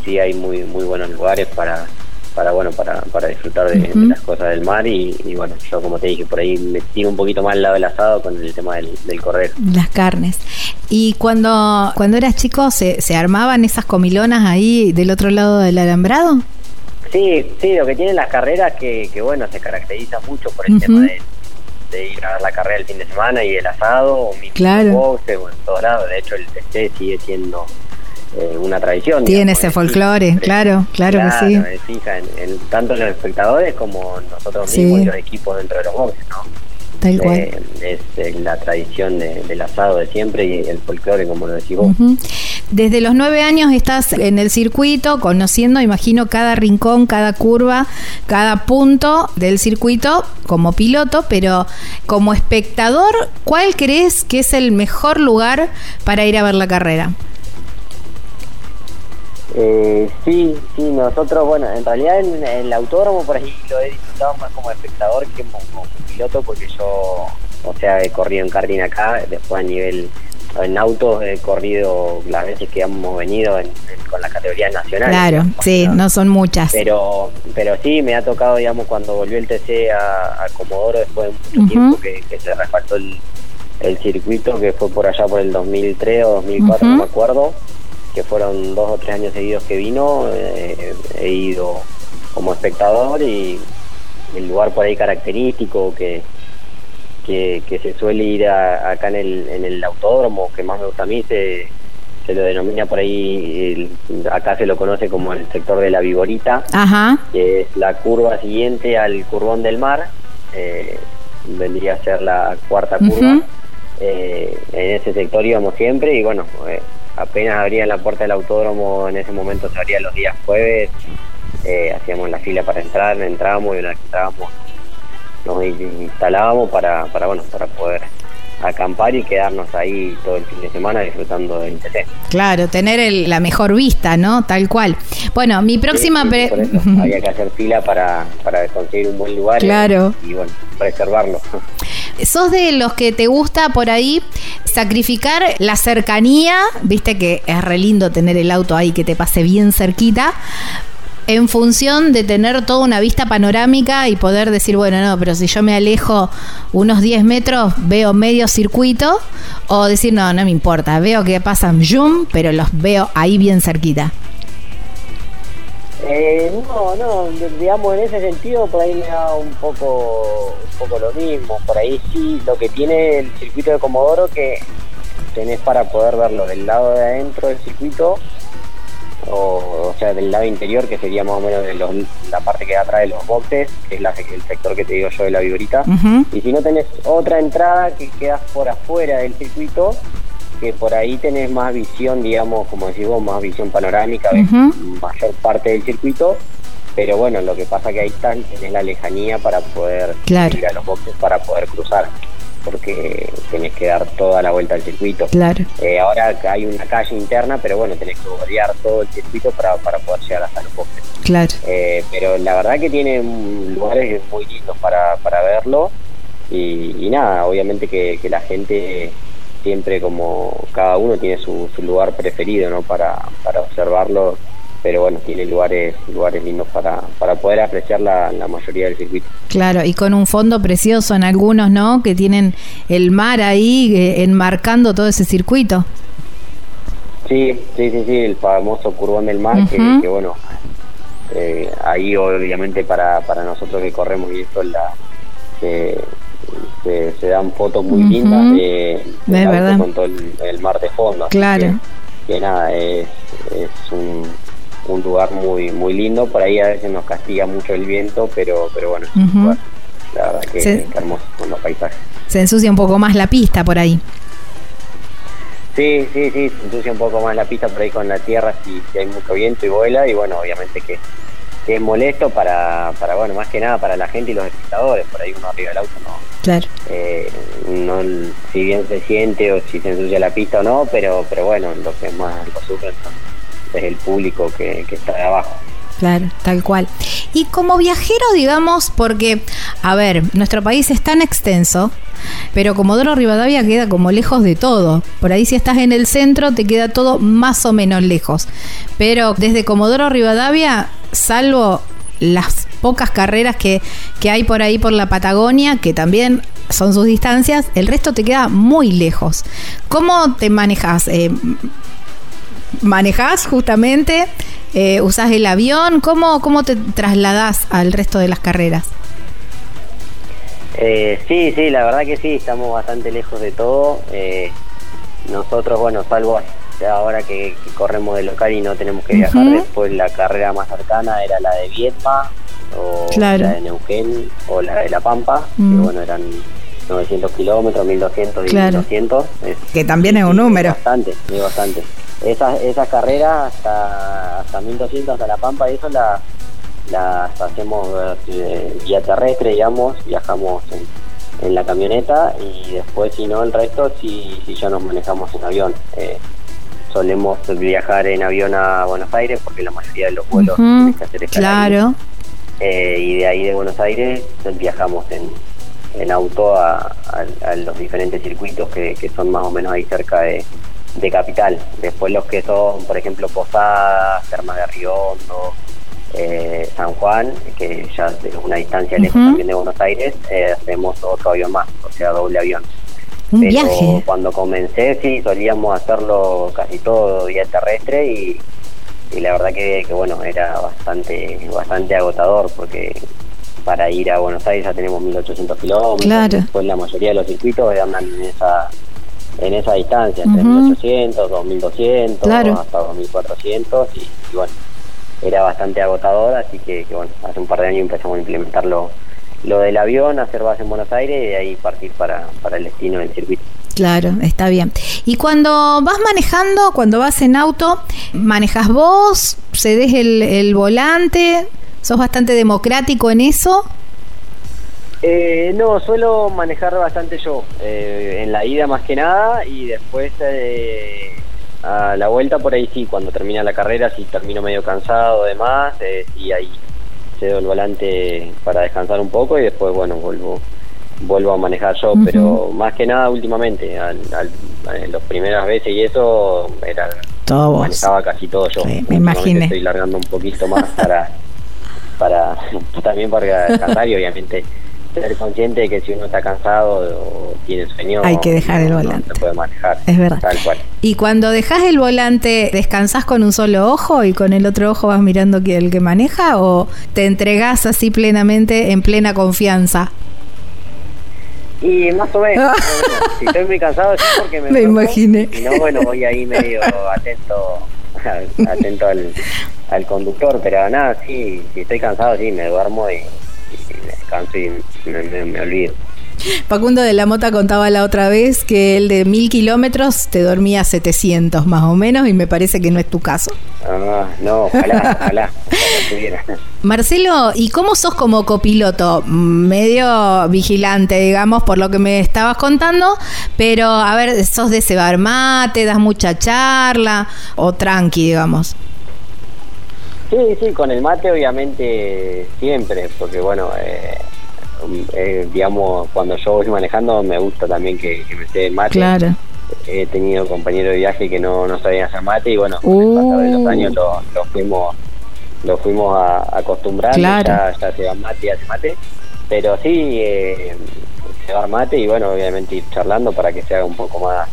sí hay muy, muy buenos lugares para para bueno para, para disfrutar de, de las cosas del mar y, y, bueno yo como te dije por ahí me tiro un poquito más al lado del asado con el tema del, del cordero. Las carnes. Y cuando cuando eras chico se, se armaban esas comilonas ahí del otro lado del alambrado sí sí lo que tienen las carreras que, que bueno se caracteriza mucho por el tema de, de, ir a ver la carrera el fin de semana y el asado o mi claro. boxe, o en todos lados. De hecho el TC sigue siendo eh, una tradición. Tiene digamos, ese folclore, claro, claro, claro, que sí. Fija en, en, tanto los espectadores como nosotros mismos sí. y los equipos dentro de los boxes, ¿no? Tal cual. Eh, es eh, la tradición de, del asado de siempre y el folclore, como lo decís vos. Uh -huh. Desde los nueve años estás en el circuito, conociendo, imagino, cada rincón, cada curva, cada punto del circuito como piloto, pero como espectador, ¿cuál crees que es el mejor lugar para ir a ver la carrera? Eh, sí, sí, nosotros, bueno, en realidad en, en, el autódromo por ahí lo he disfrutado más como espectador que como, piloto porque yo, o sea, he corrido en karting acá, después a nivel en autos he corrido las veces que hemos venido en, en, con la categoría nacional. Claro, sí, ¿no? son muchas. Pero pero sí, me ha tocado, digamos, cuando volvió el TC a, a Comodoro después de mucho uh -huh. tiempo que, que, se refaltó el, el circuito, que fue por allá por el 2003 o 2004, uh -huh. no me acuerdo que fueron dos o tres años seguidos que vino, eh, he ido como espectador y el lugar por ahí característico que, que, que se suele ir a, acá en el, en el autódromo, que más me gusta a mí, se, se lo denomina por ahí, el, acá se lo conoce como el sector de la Viborita, Ajá. que es la curva siguiente al curvón del mar, eh, vendría a ser la cuarta curva. Uh -huh. eh, en ese sector íbamos siempre y bueno, apenas abría la puerta del autódromo, en ese momento se abría los días jueves, eh, hacíamos la fila para entrar, entrábamos y una vez que entrábamos nos instalábamos para, para, bueno, para poder acampar y quedarnos ahí todo el fin de semana disfrutando del TT. Claro, tener el, la mejor vista, ¿no? Tal cual. Bueno, mi próxima... Sí, sí, había que hacer fila para, para conseguir un buen lugar claro. y, y bueno, preservarlo. ¿Sos de los que te gusta por ahí sacrificar la cercanía? Viste que es re lindo tener el auto ahí que te pase bien cerquita, en función de tener toda una vista panorámica y poder decir, bueno, no, pero si yo me alejo unos 10 metros, veo medio circuito, o decir, no, no me importa, veo que pasan zoom, pero los veo ahí bien cerquita. Eh, no, no, digamos en ese sentido por ahí me da un poco, un poco lo mismo. Por ahí sí, lo que tiene el circuito de Comodoro que tenés para poder verlo del lado de adentro del circuito o, o sea del lado interior que sería más o menos de los, la parte que da atrás de los boxes que es la, el sector que te digo yo de la viborita uh -huh. y si no tenés otra entrada que quedas por afuera del circuito que por ahí tenés más visión, digamos, como decís vos, más visión panorámica, uh -huh. mayor parte del circuito, pero bueno, lo que pasa que ahí están, tenés la lejanía para poder claro. ir a los boxes, para poder cruzar, porque tenés que dar toda la vuelta al circuito. Claro. Eh, ahora hay una calle interna, pero bueno, tenés que bordear todo el circuito para, para poder llegar hasta los boxes. Claro. Eh, pero la verdad que tiene lugares muy lindos para, para verlo, y, y nada, obviamente que, que la gente siempre como cada uno tiene su, su lugar preferido ¿no? para, para observarlo pero bueno, tiene lugares lugares lindos para, para poder apreciar la, la, mayoría del circuito. Claro, y con un fondo precioso en algunos, ¿no? Que tienen el mar ahí eh, enmarcando todo ese circuito. Sí, sí, sí, sí, el famoso curvón del mar, uh -huh. que, que, bueno, eh, ahí obviamente para, para nosotros que corremos y esto la se, se, dan fotos muy lindas de, verdad. con todo el, mar de fondo. Claro. Que, nada, es, es un, un, lugar muy muy lindo. Por ahí a veces nos castiga mucho el viento, pero pero bueno, la verdad que, se, hermoso con los paisajes. Se ensucia un poco más la pista por ahí. Sí, sí, sí, se ensucia un poco más la pista por ahí con la tierra si, si hay mucho viento y vuela y bueno, obviamente que que es molesto para, para, bueno, más que nada para la gente y los espectadores, por ahí uno arriba del auto no. Claro. Eh, no si bien se siente o si se ensucia la pista o no, pero pero bueno, lo que más lo sufren es el público que, que está de abajo. Claro, tal cual. Y como viajero, digamos, porque, a ver, nuestro país es tan extenso, pero Comodoro Rivadavia queda como lejos de todo. Por ahí si estás en el centro te queda todo más o menos lejos. Pero desde Comodoro Rivadavia, salvo las pocas carreras que, que hay por ahí por la Patagonia, que también son sus distancias, el resto te queda muy lejos. ¿Cómo te manejas? Eh, ¿Manejas justamente? Eh, ¿Usas el avión? ¿Cómo, ¿Cómo te trasladas al resto de las carreras? Eh, sí, sí, la verdad que sí, estamos bastante lejos de todo. Eh, nosotros, bueno, salvo ahora que, corremos de local y no tenemos que viajar, después la carrera más cercana era la de Vietma, o la de Neuquén, o la de La Pampa, que bueno, eran 900 kilómetros, 1200 y 1200. que también es un número. bastante, es bastante. Esas, esas carreras hasta, hasta 1200, hasta La Pampa, eso las hacemos eh, vía terrestre, digamos, viajamos en, en, la camioneta y después, si no, el resto, si, si ya nos manejamos en avión. Eh, solemos viajar en avión a Buenos Aires porque la mayoría de los vuelos uh que hacer Claro. Eh, y de ahí de Buenos Aires viajamos en, en auto a, a, los diferentes circuitos que, que son más o menos ahí cerca de, de capital. Después los que son, por ejemplo, Posadas, Termas de Riondo, eh, San Juan, que ya es una distancia lejos también de Buenos Aires, eh, hacemos otro avión más, o sea, doble avión. Un viaje. Cuando comencé, sí, solíamos hacerlo casi todo vía terrestre y, la verdad que, bueno, era bastante bastante agotador porque para ir a Buenos Aires ya tenemos 1800 kilómetros. Claro. Después la mayoría de los circuitos andan en esa en esa distancia, entre 1800, 2200, hasta 2400 y, bueno, era bastante agotador, así que, bueno, hace un par de años empezamos a implementar lo, del avión, hacer base en Buenos Aires y de ahí partir para, para el destino del circuito. Claro, está bien. Y cuando vas manejando, cuando vas en auto, ¿manejas vos? ¿Cedes el, el volante? ¿Sos bastante democrático en eso? Eh, no, suelo manejar bastante yo, eh, en la ida más que nada y después eh, a la vuelta por ahí sí, cuando termina la carrera, si termino medio cansado demás, eh, sí ahí cedo el volante para descansar un poco y después bueno, vuelvo vuelvo a manejar yo, pero más que nada últimamente, al, las primeras veces y eso era todo manejaba casi todo yo. me imaginé. Estoy largando un poquito más para para también para descansar y obviamente ser consciente de que si uno está cansado o tiene sueño, hay que dejar el volante. No se puede manejar. Es verdad. Tal cual. Y cuando dejas el volante, ¿descansás con un solo ojo y con el otro ojo vas mirando el que maneja o te entregás así plenamente, en plena confianza? Y más o menos. si estoy muy cansado es porque me, me imaginé. Y no, bueno, voy ahí medio atento atento al, al conductor, pero nada, sí, si estoy cansado, sí, me duermo y descanso y me, olvido. Facundo de la Mota contaba la otra vez que el de mil kilómetros te dormía 700 más o menos y me parece que no es tu caso. Ah, no, ojalá, ojalá, Marcelo, ¿y cómo sos como copiloto? Medio vigilante, digamos, por lo que me estabas contando, pero a ver, ¿sos de cebar mate, das mucha charla o tranqui, digamos? Sí, sí, con el mate obviamente siempre, porque bueno, eh, eh, digamos, cuando yo voy manejando me gusta también que, me esté el mate. Claro. He tenido compañeros de viaje que no, no sabían hacer mate y bueno, con el pasado de los uh. años lo, fuimos lo fuimos a, acostumbrar, ya, se va mate y hace mate, pero sí, eh, se va mate y bueno, obviamente ir charlando para que se haga un poco más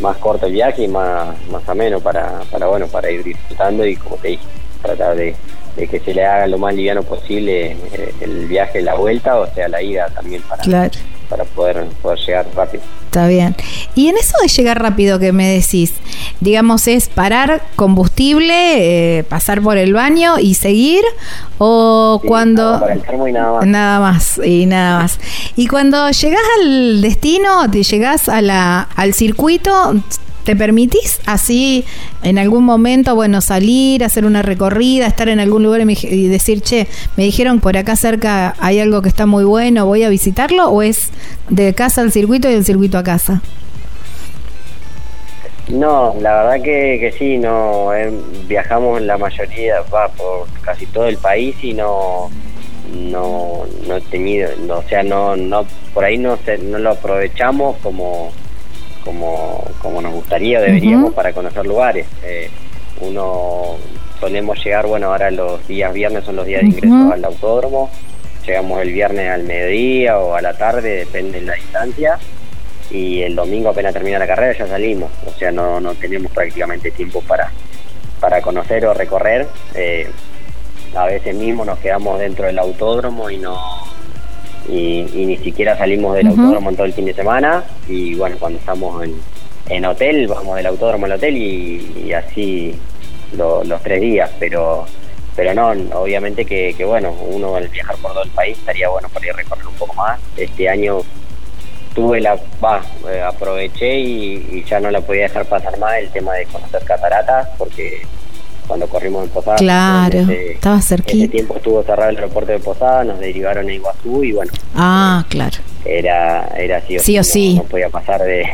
más corto el viaje y más, más ameno para, para bueno para ir disfrutando y como te dije tratar de, de que se le haga lo más liviano posible eh, el viaje, la vuelta, o sea, la ida también para, para poder, poder llegar rápido. Está bien. Y en eso de llegar rápido que me decís, digamos, es parar combustible, eh, pasar por el baño y seguir, o cuando... para el termo y nada más. Nada más, y nada más. Y cuando llegas al destino, te llegás a la, al circuito, ¿Te permitís así en algún momento, bueno, salir, hacer una recorrida, estar en algún lugar y, decir, che, me dijeron por acá cerca hay algo que está muy bueno, voy a visitarlo? ¿O es de casa al circuito y del circuito a casa? No, la verdad que, que sí, no eh, viajamos la mayoría, va por casi todo el país y no no no he tenido, o sea, no no por ahí no se, no lo aprovechamos como como, como nos gustaría, deberíamos para conocer lugares. Eh, uno solemos llegar, bueno, ahora los días viernes son los días de ingreso al autódromo, llegamos el viernes al mediodía o a la tarde, depende de la distancia, y el domingo apenas termina la carrera ya salimos, o sea, no, no tenemos prácticamente tiempo para, para conocer o recorrer. Eh, a veces mismo nos quedamos dentro del autódromo y no y, ni siquiera salimos del autódromo en todo el fin de semana. Y bueno, cuando estamos en, en hotel, vamos del autódromo al hotel y, así los tres días, pero pero no, obviamente que, bueno, uno al viajar por todo el país estaría bueno para ir a recorrer un poco más. Este año tuve la, va, eh, aproveché y, ya no la podía dejar pasar más el tema de conocer cataratas porque cuando corrimos en Posada. Claro, estaba cerquita. Ese tiempo estuvo cerrado el aeropuerto de Posada, nos derivaron a Iguazú y bueno. Ah, claro. Era, era así sí o sí. No, podía pasar de,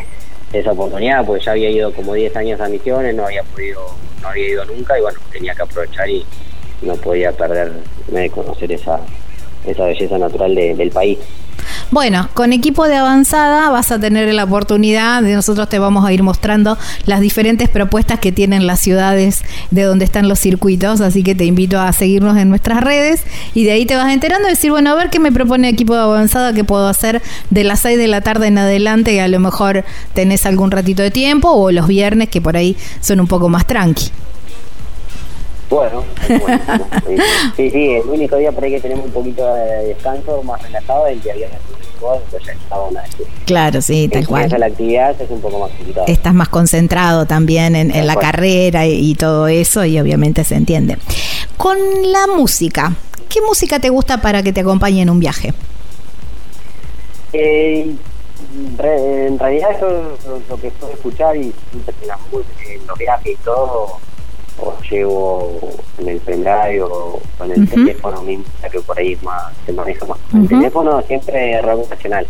esa oportunidad porque ya había ido como 10 años a misiones, no había podido, no había ido nunca y bueno, tenía que aprovechar y no podía perderme de conocer esa, esa belleza natural del país. Bueno, con equipo de avanzada vas a tener la oportunidad de nosotros te vamos a ir mostrando las diferentes propuestas que tienen las ciudades de donde están los circuitos, así que te invito a seguirnos en nuestras redes y de ahí te vas enterando y decir, bueno, a ver qué me propone equipo de avanzada que puedo hacer de las 6 de la tarde en adelante y a lo mejor tenés algún ratito de tiempo o los viernes que por ahí son un poco más tranqui. Bueno, sí, sí, el único día por ahí que tenemos un poquito de descanso más relajado es el día viernes. Claro, sí, tal cual. la actividad es un poco más complicado. Estás más concentrado también en, la carrera y, todo eso y obviamente se entiende. Con la música, ¿qué música te gusta para que te acompañe en un viaje? Eh, en realidad eso es lo que puedo escuchar y en los viajes y todo o llevo en el pendrive o con el teléfono mismo, que por ahí más, se maneja más. El teléfono siempre rock nacional.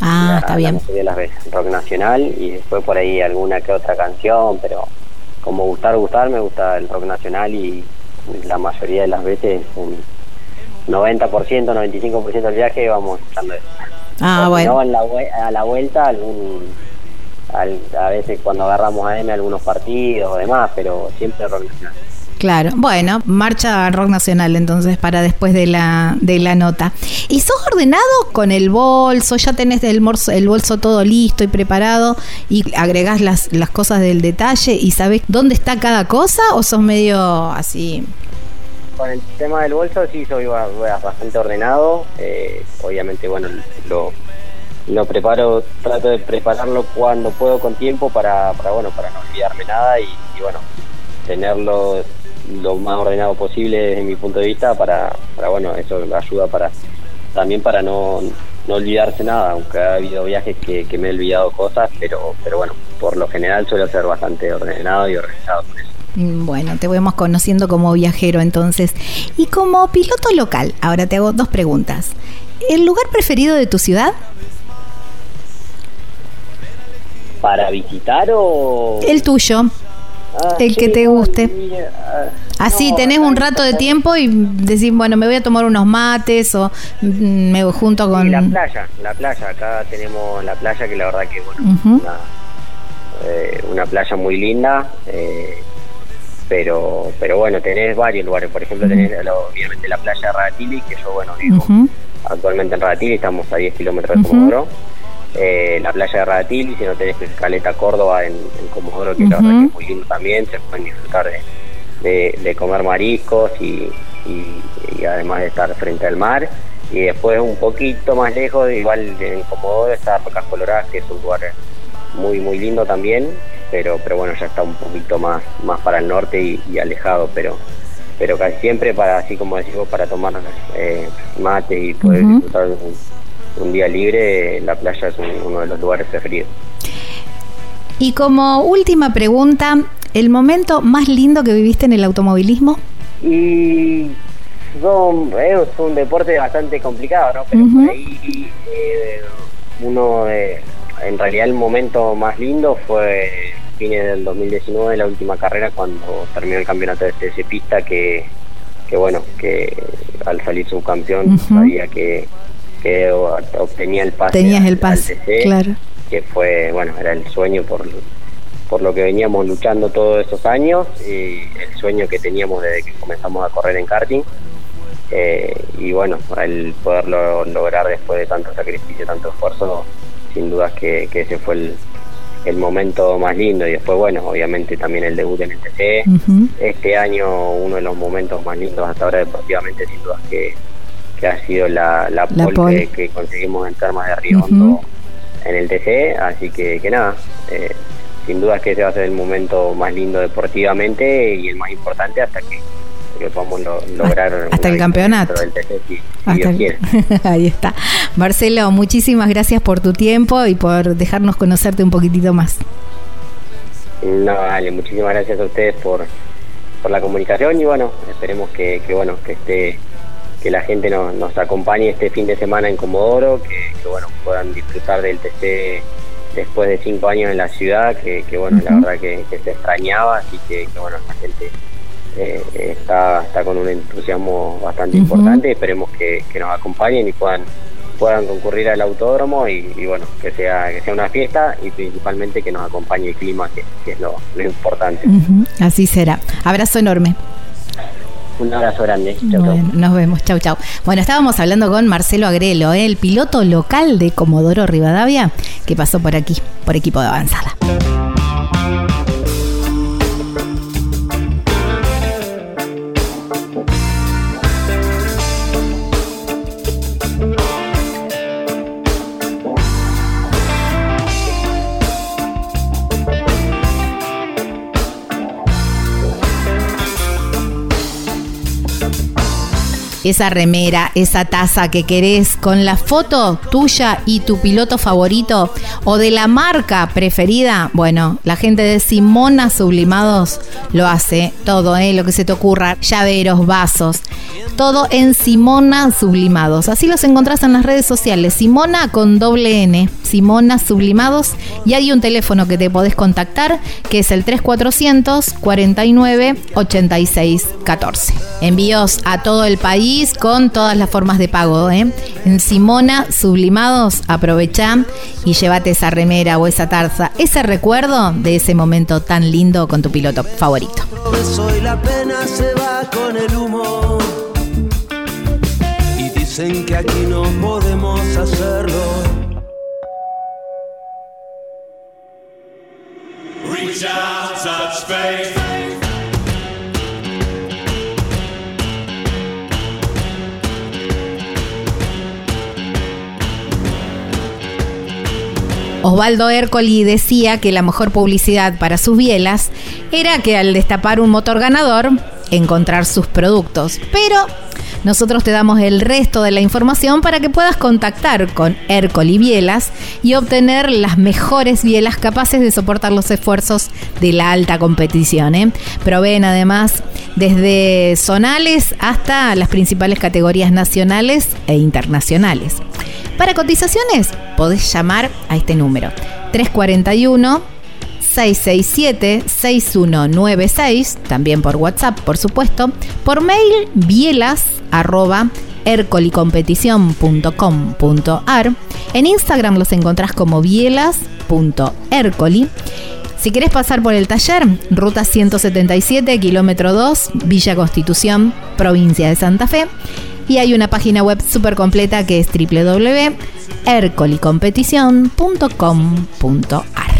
Ah, está bien. de las veces, rock nacional y después por ahí alguna que otra canción, pero como gustar, gustar, me gusta el rock nacional y la mayoría de las veces, un 90%, 95% del viaje vamos escuchando eso. Ah, bueno. la, a la vuelta algún a veces cuando agarramos a M algunos partidos o demás, pero siempre rock nacional. Claro, bueno, marcha rock nacional entonces para después de la, de la nota. ¿Y sos ordenado con el bolso? ¿Ya tenés el, el bolso todo listo y preparado y agregás las, las cosas del detalle y sabés dónde está cada cosa o sos medio así? Con el tema del bolso sí soy bastante ordenado. Eh, obviamente, bueno, lo, lo preparo, trato de prepararlo cuando puedo con tiempo para, para bueno, para no olvidarme nada y, bueno, tenerlo lo más ordenado posible desde mi punto de vista para, para bueno, eso ayuda para también para no, no olvidarse nada, aunque ha habido viajes que, me he olvidado cosas, pero, pero bueno, por lo general suelo ser bastante ordenado y organizado con eso. Mm, bueno, te vemos conociendo como viajero entonces. Y como piloto local, ahora te hago dos preguntas. ¿El lugar preferido de tu ciudad? Para visitar o...? El tuyo. Ah, el que te guste. Así, tenés un rato de tiempo y decís, bueno, me voy a tomar unos mates o mm, me junto con... la playa, la playa. Acá tenemos la playa que la verdad que, bueno, una, eh, una, playa muy linda. Eh, pero pero bueno, tenés varios lugares. Por ejemplo, tenés obviamente la playa de Radatili, que yo, bueno, vivo actualmente en Radatili, estamos a 10 kilómetros de Comodoro eh, la playa de Radatil, si no tenés Caleta Córdoba en, Comodoro, que, es muy lindo también, se pueden disfrutar de, de, comer mariscos y, y, además de estar frente al mar. Y después un poquito más lejos, igual en Comodoro está Rocas Coloradas, que es un lugar muy muy lindo también, pero pero bueno, ya está un poquito más más para el norte y, alejado, pero pero casi siempre para, así como decimos, para tomar eh, mate y poder disfrutar un, día libre, la playa es uno de los lugares preferidos. Y como última pregunta, ¿el momento más lindo que viviste en el automovilismo? Y son, es un deporte bastante complicado, ¿no? Pero por ahí eh, uno, en realidad el momento más lindo fue fines del 2019, la última carrera, cuando terminó el campeonato de TC Pista, que, que bueno, que al salir subcampeón sabía que, que obtenía el pase. Tenías el pase, claro. Que fue, bueno, era el sueño por por lo que veníamos luchando todos esos años y el sueño que teníamos desde que comenzamos a correr en karting. Eh, y bueno, el poderlo lograr después de tanto sacrificio, tanto esfuerzo, sin dudas que, ese fue el, el, momento más lindo. Y después, bueno, obviamente también el debut en el TC. Este año, uno de los momentos más lindos hasta ahora deportivamente, sin dudas que, que ha sido la, la, pole, Que, conseguimos en Termas de Río en el TC. Así que, que nada. Eh, sin duda que ese va a ser el momento más lindo deportivamente y el más importante hasta que, podamos lograr hasta el campeonato del ahí está Marcelo muchísimas gracias por tu tiempo y por dejarnos conocerte un poquitito más no vale muchísimas gracias a ustedes por por la comunicación y bueno esperemos que, que bueno que esté que la gente nos, nos acompañe este fin de semana en Comodoro que, que bueno puedan disfrutar del TC después de cinco años en la ciudad, que, bueno, la verdad que, se extrañaba, así que, bueno, la gente eh, está, está con un entusiasmo bastante importante, esperemos que, nos acompañen y puedan puedan concurrir al autódromo y, bueno, que sea, que sea una fiesta y principalmente que nos acompañe el clima, que, es lo, importante. Así será. Abrazo enorme. Un abrazo grande. Nos vemos. Chau, chau. Bueno, estábamos hablando con Marcelo Agrelo, ¿eh? el piloto local de Comodoro Rivadavia, que pasó por aquí, por equipo de avanzada. Esa remera, esa taza que querés con la foto tuya y tu piloto favorito o de la marca preferida, bueno, la gente de Simona Sublimados lo hace todo, ¿eh? lo que se te ocurra, llaveros, vasos, todo en Simona Sublimados. Así los encontrás en las redes sociales, Simona con doble N, Simona Sublimados, y hay un teléfono que te podés contactar que es el 3400 49 86 14. Envíos a todo el país con todas las formas de pago. ¿eh? En Simona Sublimados, aprovecha y llévate esa remera o esa tarza, ese recuerdo de ese momento tan lindo con tu piloto favorito. Y dicen que aquí no podemos hacerlo. Osvaldo Ercoli decía que la mejor publicidad para sus bielas era que al destapar un motor ganador, encontrar sus productos. Pero nosotros te damos el resto de la información para que puedas contactar con Ercoli Bielas y obtener las mejores bielas capaces de soportar los esfuerzos de la alta competición. ¿eh? Proveen además desde zonales hasta las principales categorías nacionales e internacionales. Para cotizaciones, podés llamar a este número 341 667 6196, también por WhatsApp, por supuesto, por mail bielas arroba ercolicompetición.com.ar. En Instagram los encontrás como bielas.ercoli. Si querés pasar por el taller, ruta 177, kilómetro 2, Villa Constitución, provincia de Santa Fe y hay una página web súper completa que es www.ercolicompetición.com.ar.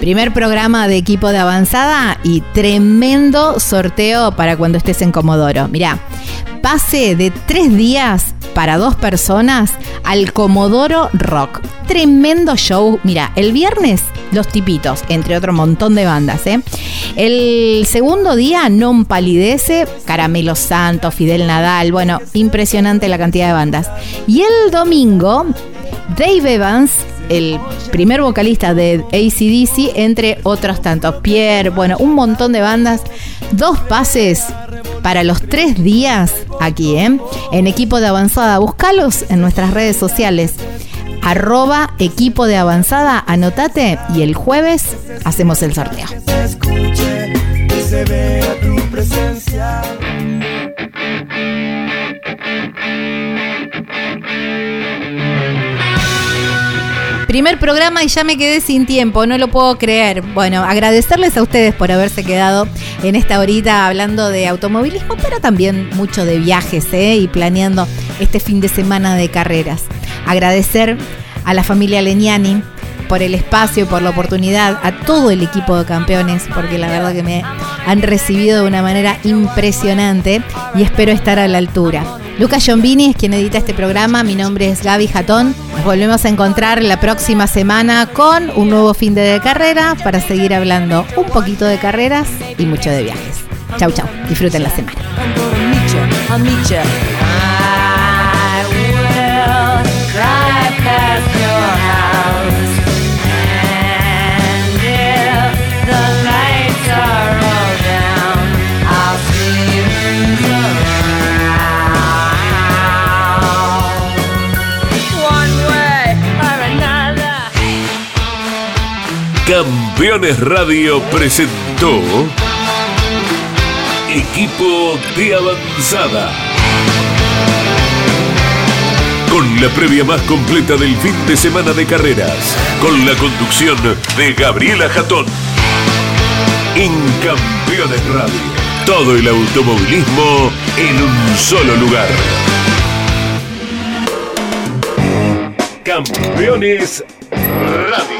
Primer programa de equipo de avanzada y tremendo sorteo para cuando estés en Comodoro. Mirá, pase de tres días para dos personas al Comodoro Rock. Tremendo show. Mira, el viernes Los Tipitos, entre otro montón de bandas. ¿eh? El segundo día Non Palidece, Caramelo Santo, Fidel Nadal. Bueno, impresionante la cantidad de bandas. Y el domingo, Dave Evans, el primer vocalista de ACDC, entre otros tantos. Pierre, bueno, un montón de bandas. Dos pases para los tres días aquí, ¿eh? En equipo de avanzada. Búscalos en nuestras redes sociales. Arroba equipo de avanzada, anotate y el jueves hacemos el sorteo. Primer programa y ya me quedé sin tiempo, no lo puedo creer. Bueno, agradecerles a ustedes por haberse quedado en esta horita hablando de automovilismo, pero también mucho de viajes ¿eh? y planeando este fin de semana de carreras. Agradecer a la familia Leniani por el espacio, por la oportunidad, a todo el equipo de campeones, porque la verdad que me han recibido de una manera impresionante y espero estar a la altura. Lucas Giombini es quien edita este programa. Mi nombre es Gaby Jatón. Nos volvemos a encontrar la próxima semana con un nuevo fin de carrera para seguir hablando un poquito de carreras y mucho de viajes. Chau, chau. Disfruten la semana. Campeones Radio presentó Equipo de Avanzada. Con la previa más completa del fin de semana de carreras, con la conducción de Gabriela Jatón. En Campeones Radio, todo el automovilismo en un solo lugar. Campeones Radio.